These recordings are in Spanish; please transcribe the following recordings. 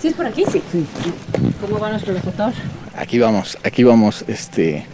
¿Sí es por aquí? Sí. ¿Cómo va nuestro locutor? Aquí vamos, aquí vamos. Este,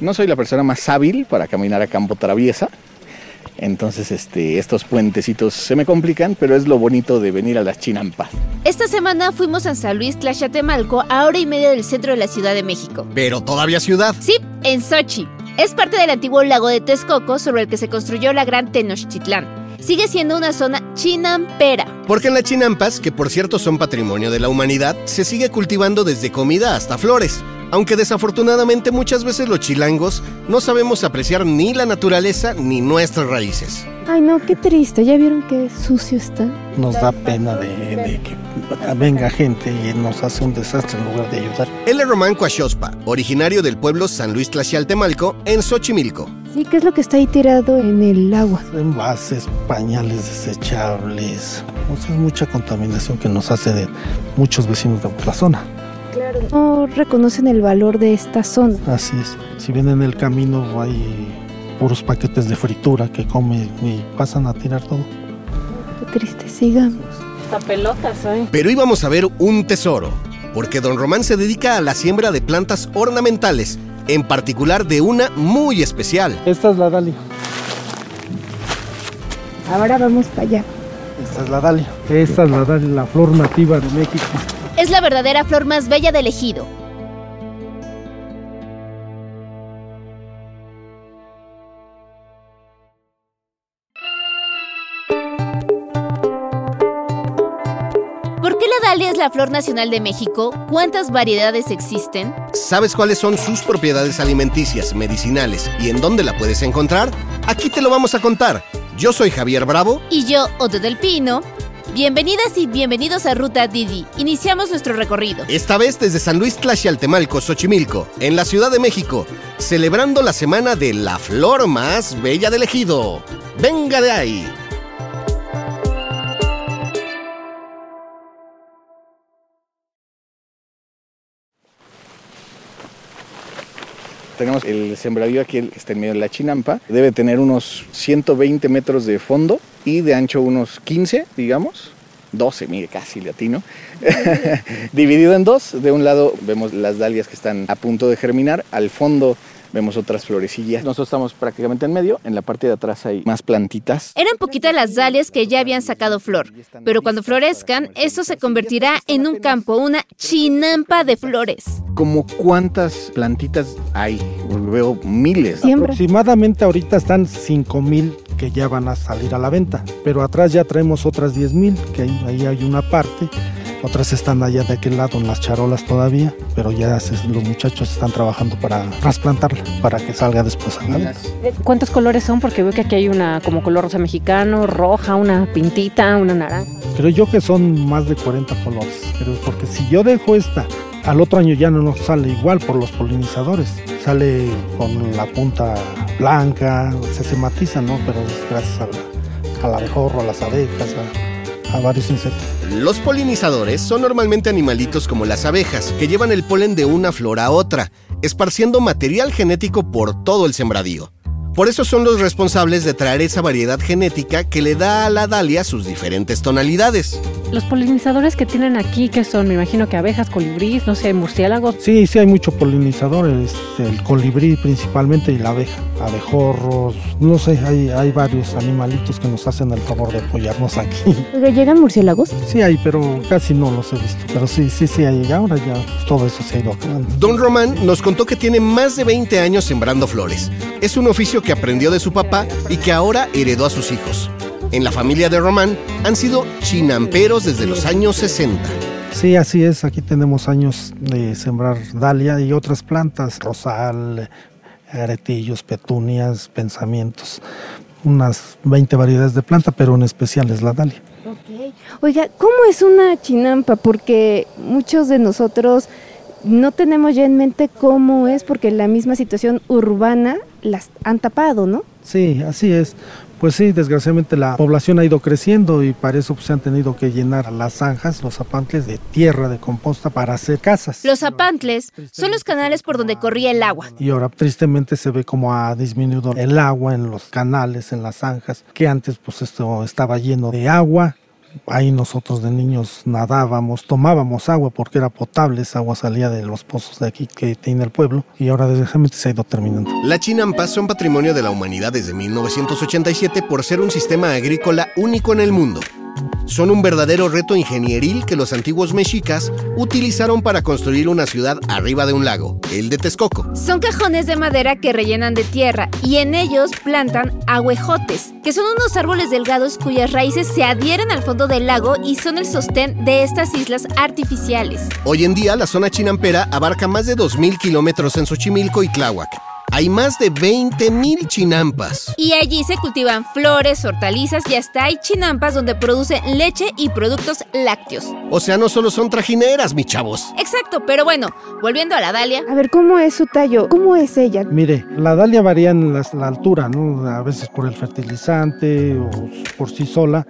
no soy la persona más hábil para caminar a campo traviesa. Entonces, este, estos puentecitos se me complican, pero es lo bonito de venir a las chinampas. Esta semana fuimos a San Luis Tlaxatemalco, a hora y media del centro de la Ciudad de México. Pero todavía ciudad. Sí, en Sochi. Es parte del antiguo lago de Texcoco sobre el que se construyó la gran Tenochtitlán. Sigue siendo una zona chinampera. Porque en las chinampas, que por cierto son patrimonio de la humanidad, se sigue cultivando desde comida hasta flores. Aunque desafortunadamente muchas veces los chilangos no sabemos apreciar ni la naturaleza ni nuestras raíces. Ay, no, qué triste. ¿Ya vieron qué sucio está? Nos da pena de, de que venga gente y nos hace un desastre en lugar de ayudar. Él es Román Cuachospa, originario del pueblo San Luis Tlaxialtemalco, en Xochimilco. Sí, ¿qué es lo que está ahí tirado en el agua? Envases, pañales O sea, es mucha contaminación que nos hace de muchos vecinos de la zona. Claro. No reconocen el valor de esta zona. Así es. Si vienen en el camino hay puros paquetes de fritura que comen y pasan a tirar todo. Qué triste, sigamos. Hasta pelotas hoy. Pero íbamos a ver un tesoro, porque don Román se dedica a la siembra de plantas ornamentales, en particular de una muy especial. Esta es la dalia. Ahora vamos para allá. Esta es la dalia. Esta es la dalia, la flor nativa de México. Es la verdadera flor más bella del ejido. ¿Por qué la dalia es la flor nacional de México? ¿Cuántas variedades existen? ¿Sabes cuáles son sus propiedades alimenticias, medicinales y en dónde la puedes encontrar? Aquí te lo vamos a contar. Yo soy Javier Bravo. Y yo, Otto del Pino. Bienvenidas y bienvenidos a Ruta Didi. Iniciamos nuestro recorrido. Esta vez desde San Luis Tlaxialtemalco, Xochimilco, en la Ciudad de México, celebrando la semana de la flor más bella del ejido. ¡Venga de ahí! Tenemos el sembradío aquí que está en medio de la chinampa. Debe tener unos 120 metros de fondo y de ancho unos 15, digamos. 12, mire, casi latino. Dividido en dos. De un lado vemos las dalias que están a punto de germinar. Al fondo vemos otras florecillas. Nosotros estamos prácticamente en medio. En la parte de atrás hay más plantitas. Eran poquitas las dalias que ya habían sacado flor, pero cuando florezcan, esto se convertirá en un campo, una chinampa de flores. ¿Como cuántas plantitas hay? Veo miles. Siembra. Aproximadamente ahorita están 5000 que ya van a salir a la venta, pero atrás ya traemos otras 10000 que ahí, ahí hay una parte. Otras están allá de aquel lado en las charolas todavía, pero ya se- los muchachos están trabajando para trasplantarla, para que salga después a la venta. ¿Cuántos colores son? Porque veo que aquí hay una como color rosa mexicano, roja, una pintita, una naranja. Creo yo que son más de 40 colores, pero porque si yo dejo esta, al otro año ya no nos sale igual por los polinizadores. Sale con la punta blanca, se, se matiza, ¿no? Pero es gracias al, al abejorro, a las abejas, a, a varios insectos. Los polinizadores son normalmente animalitos como las abejas, que llevan el polen de una flor a otra, esparciendo material genético por todo el sembradío. Por eso son los responsables de traer esa variedad genética que le da a la dalia sus diferentes tonalidades. Los polinizadores que tienen aquí, que son? Me imagino que abejas, colibrís, no sé, murciélagos. Sí, sí hay mucho polinizador, este, el colibrí principalmente y la abeja, abejorros, no sé, hay, hay varios animalitos que nos hacen el favor de apoyarnos aquí. ¿Llegan murciélagos? Sí hay, pero casi no los he visto, pero sí, sí, sí hay, ahora ya todo eso se ha ido acabando. Don Román nos contó que tiene más de 20 años sembrando flores. Es un oficio que aprendió de su papá y que ahora heredó a sus hijos. En la familia de Román han sido chinamperos desde los años 60. Sí, así es. Aquí tenemos años de sembrar dalia y otras plantas, rosal, aretillos, petunias, pensamientos. Unas 20 variedades de planta, pero en especial es la dalia. Ok. Oiga, ¿cómo es una chinampa? Porque muchos de nosotros no tenemos ya en mente cómo es, porque la misma situación urbana las han tapado, ¿no? Sí, así es. Pues sí, desgraciadamente la población ha ido creciendo y para eso pues, se han tenido que llenar las zanjas, los zapantles de tierra, de composta para hacer casas. Los zapantles son los canales por donde corría el agua. Y ahora tristemente se ve como ha disminuido el agua en los canales, en las zanjas, que antes pues esto estaba lleno de agua, Ahí nosotros de niños nadábamos, tomábamos agua porque era potable, esa agua salía de los pozos de aquí que tiene el pueblo y ahora desgraciadamente se ha ido terminando. Las chinampas son patrimonio de la humanidad desde 1987 por ser un sistema agrícola único en el mundo. Son un verdadero reto ingenieril que los antiguos mexicas utilizaron para construir una ciudad arriba de un lago, el de Texcoco. Son cajones de madera que rellenan de tierra y en ellos plantan aguejotes, que son unos árboles delgados cuyas raíces se adhieren al fondo del lago y son el sostén de estas islas artificiales. Hoy en día la zona chinampera abarca más de 2.000 kilómetros en Xochimilco y Tláhuac. Hay más de 20.000 chinampas. Y allí se cultivan flores, hortalizas y hasta hay chinampas donde producen leche y productos lácteos. O sea, no solo son trajineras, mis chavos. Exacto, pero bueno, volviendo a la Dalia. A ver, ¿cómo es su tallo? ¿Cómo es ella? Mire, la dalia varía en la, la altura, ¿no? A veces por el fertilizante o por sí sola.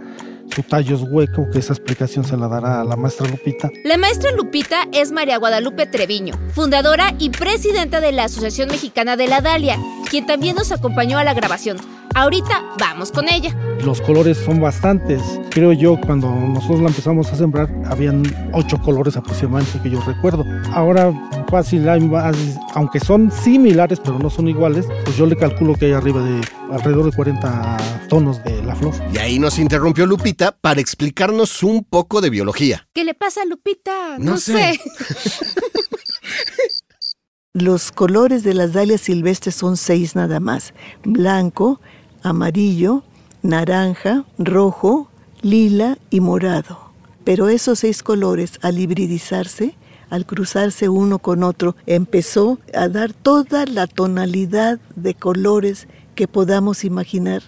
Su tallo es hueco, que esa explicación se la dará a la maestra Lupita. La maestra Lupita es María Guadalupe Treviño, fundadora y presidenta de la Asociación Mexicana de la Dalia, quien también nos acompañó a la grabación. Ahorita vamos con ella. Los colores son bastantes. Creo yo, cuando nosotros la empezamos a sembrar, habían ocho colores aproximadamente que yo recuerdo. Ahora fácil hay más, aunque son similares, pero no son iguales, pues yo le calculo que hay arriba de alrededor de 40 tonos de la flor. Y ahí nos interrumpió Lupita para explicarnos un poco de biología. ¿Qué le pasa a Lupita? No sé. Los colores de las dalias silvestres son seis nada más. Blanco, amarillo, naranja, rojo, lila y morado. Pero esos seis colores al hibridizarse, al cruzarse uno con otro, empezó a dar toda la tonalidad de colores que podamos imaginar,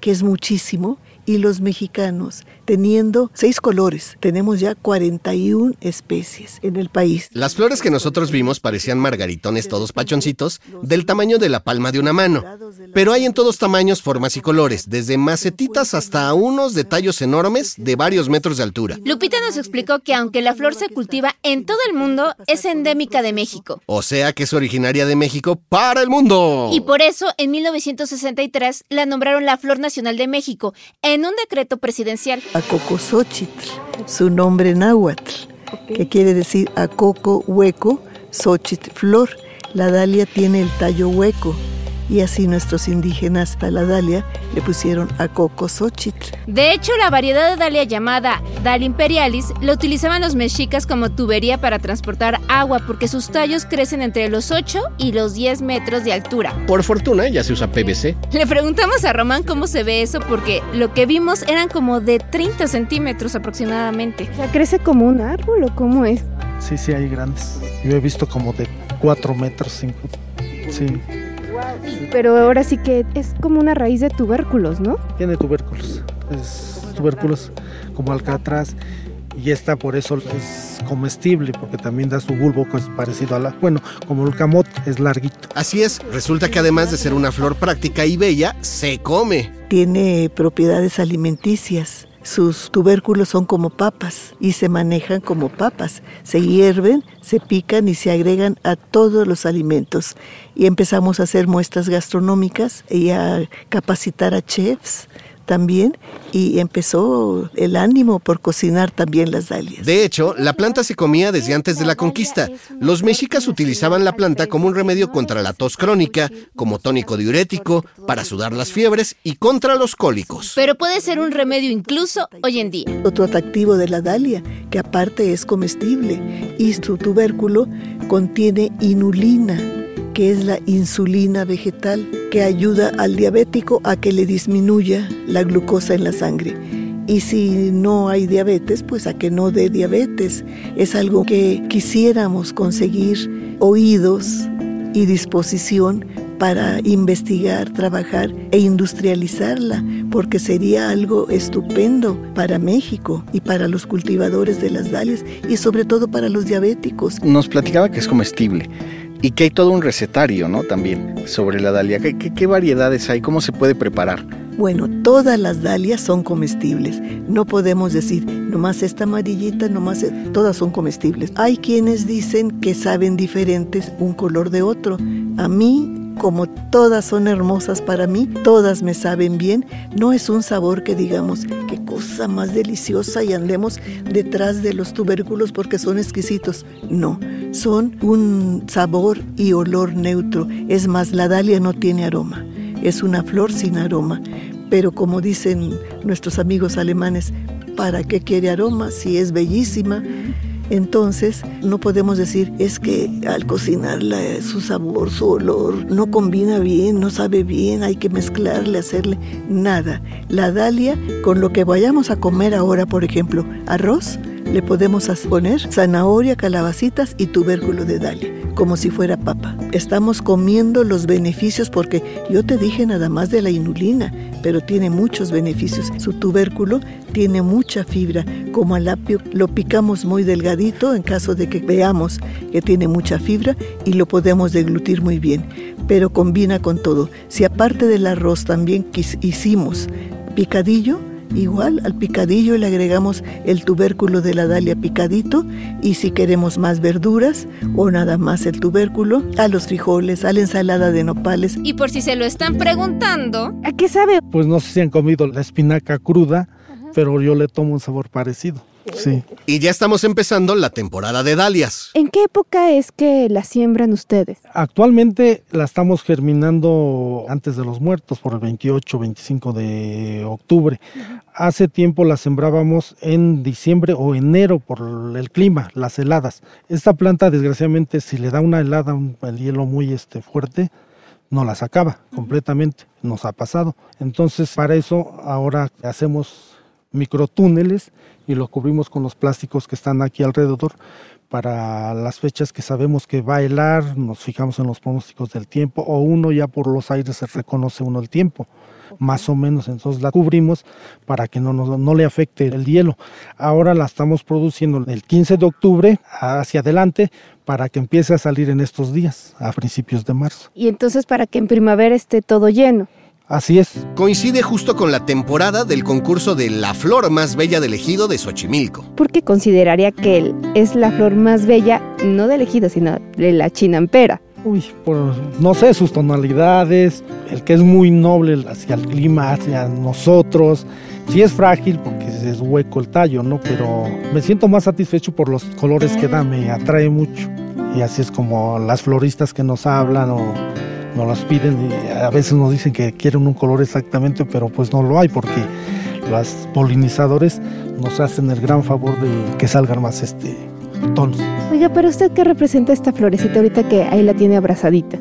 que es muchísimo, y los mexicanos, teniendo seis colores, tenemos ya 41 especies en el país. Las flores que nosotros vimos parecían margaritones todos pachoncitos, del tamaño de la palma de una mano. Pero hay en todos tamaños, formas y colores, desde macetitas hasta unos de tallos enormes de varios metros de altura. Lupita nos explicó que aunque la flor se cultiva en todo el mundo, es endémica de México. O sea que es originaria de México para el mundo. Y por eso, en 1963, la nombraron la Flor Nacional de México, en un decreto presidencial. Acocoxóchitl, su nombre náhuatl, que quiere decir acoco hueco, xochitl flor. La dalia tiene el tallo hueco y así nuestros indígenas a la dalia le pusieron acocoxóchitl. De hecho, la variedad de dalia llamada Dalia imperialis la utilizaban los mexicas como tubería para transportar agua porque sus tallos crecen entre los 8 y los 10 metros de altura. Por fortuna ya se usa PVC. Le preguntamos a Román cómo se ve eso porque lo que vimos eran como de 30 centímetros aproximadamente. O sea, ¿crece como un árbol o cómo es? Sí, sí, hay grandes. Yo he visto como de 4 metros, 5. Sí, Pero ahora sí que es como una raíz de tubérculos, ¿no? tiene tubérculos. Es tubérculos como alcatraz. Y esta por eso es comestible, porque también da su bulbo que es parecido a la... Bueno, como el camote, es larguito. Así es, resulta que además de ser una flor práctica y bella, se come. Tiene propiedades alimenticias. Sus tubérculos son como papas y se manejan como papas. Se hierven, se pican y se agregan a todos los alimentos. Y empezamos a hacer muestras gastronómicas y a capacitar a chefs también. Y empezó el ánimo por cocinar también las dalias. De hecho, la planta se comía desde antes de la conquista. Los mexicas utilizaban la planta como un remedio contra la tos crónica, como tónico diurético, para sudar las fiebres y contra los cólicos. Pero puede ser un remedio incluso hoy en día. Otro atractivo de la dalia, que aparte es comestible, y su tubérculo contiene inulina, que es la insulina vegetal, que ayuda al diabético a que le disminuya la glucosa en la sangre. Y si no hay diabetes, pues a que no dé diabetes. Es algo que quisiéramos conseguir oídos y disposición para investigar, trabajar e industrializarla, porque sería algo estupendo para México y para los cultivadores de las dalias y sobre todo para los diabéticos. Nos platicaba que es comestible y que hay todo un recetario, ¿no? También sobre la dalia. ¿Qué, variedades hay? ¿Cómo se puede preparar? Bueno, todas las dalias son comestibles. No podemos decir, nomás esta amarillita, nomás e-". todas son comestibles. Hay quienes dicen que saben diferentes un color de otro. A mí como todas son hermosas para mí, todas me saben bien, no es un sabor que digamos, qué cosa más deliciosa y andemos detrás de los tubérculos porque son exquisitos. No, son un sabor y olor neutro. Es más, la dalia no tiene aroma, es una flor sin aroma. Pero como dicen nuestros amigos alemanes, ¿para qué quiere aroma si es bellísima? Entonces, no podemos decir, es que al cocinarla su sabor, su olor, no combina bien, no sabe bien, hay que mezclarle, hacerle nada. La dalia, con lo que vayamos a comer ahora, por ejemplo, arroz, le podemos poner zanahoria, calabacitas y tubérculo de dalia, como si fuera papa. Estamos comiendo los beneficios porque yo te dije nada más de la inulina, pero tiene muchos beneficios. Su tubérculo tiene mucha fibra, como al apio lo picamos muy delgadito en caso de que veamos que tiene mucha fibra y lo podemos deglutir muy bien, pero combina con todo. Si aparte del arroz también hicimos picadillo, Igual al picadillo le agregamos el tubérculo de la dalia picadito y si queremos más verduras o nada más el tubérculo, a los frijoles, a la ensalada de nopales. Y por si se lo están preguntando, ¿a qué sabe? Pues no sé si han comido la espinaca cruda, pero yo le tomo un sabor parecido. Sí. Y ya estamos empezando la temporada de dalias. ¿En qué época es que la siembran ustedes? Actualmente la estamos germinando antes de los muertos, por el 28, 25 de octubre. Hace tiempo la sembrábamos en diciembre o enero por el clima, las heladas. Esta planta, desgraciadamente, si le da una helada, un, el hielo muy este, fuerte, no la sacaba completamente. Nos ha pasado. Entonces, para eso ahora hacemos microtúneles y lo cubrimos con los plásticos que están aquí alrededor para las fechas que sabemos que va a helar, nos fijamos en los pronósticos del tiempo o uno ya por los aires se reconoce uno el tiempo, más o menos, entonces la cubrimos para que no, no le afecte el hielo. Ahora la estamos produciendo el 15 de octubre hacia adelante para que empiece a salir en estos días, a principios de marzo. Y entonces para que en primavera esté todo lleno. Así es. Coincide justo con la temporada del concurso de la flor más bella del ejido de Xochimilco. ¿Por qué consideraría que él es la flor más bella, no del ejido, sino de la chinampera? Uy, por, no sé, sus tonalidades, el que es muy noble hacia el clima, hacia nosotros. Sí es frágil porque es hueco el tallo, ¿no? Pero me siento más satisfecho por los colores que da, me atrae mucho. Y así es como las floristas que nos hablan o nos las piden y a veces nos dicen que quieren un color exactamente, pero pues no lo hay porque los polinizadores nos hacen el gran favor de que salgan más este tonos. Oiga, pero usted qué representa esta florecita ahorita que ahí la tiene abrazadita?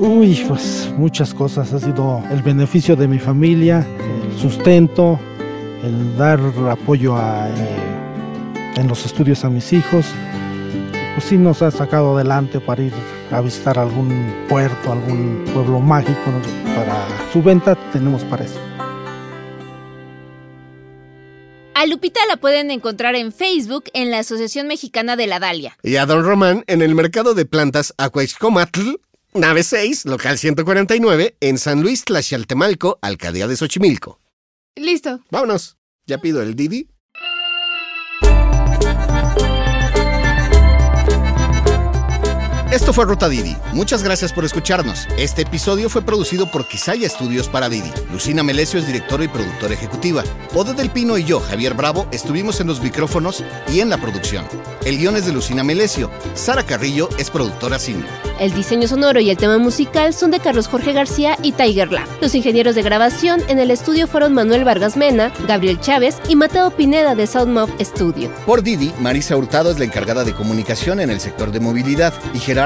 Uy, pues muchas cosas. Ha sido el beneficio de mi familia, el sustento, el dar apoyo a, eh, en los estudios a mis hijos. Pues sí nos ha sacado adelante para ir a visitar algún puerto, algún pueblo mágico. Para su venta tenemos para eso. A Lupita la pueden encontrar en Facebook en la Asociación Mexicana de la Dalia. Y a Don Román en el Mercado de Plantas Acuaixcomatl, nave 6, local 149, en San Luis Tlaxialtemalco, Alcaldía de Xochimilco. Listo. Vámonos. Ya pido el Didi. Esto fue Ruta Didi. Muchas gracias por escucharnos. Este episodio fue producido por Quisaya Estudios para Didi. Lucina Melesio es directora y productora ejecutiva. Ode del Pino y yo, Javier Bravo, estuvimos en los micrófonos y en la producción. El guion es de Lucina Melesio. Sara Carrillo es productora senior. El diseño sonoro y el tema musical son de Carlos Jorge García y Tiger Lab. Los ingenieros de grabación en el estudio fueron Manuel Vargas Mena, Gabriel Chávez y Mateo Pineda de Soundmob Studio. Por Didi, Marisa Hurtado es la encargada de comunicación en el sector de movilidad y Gerardo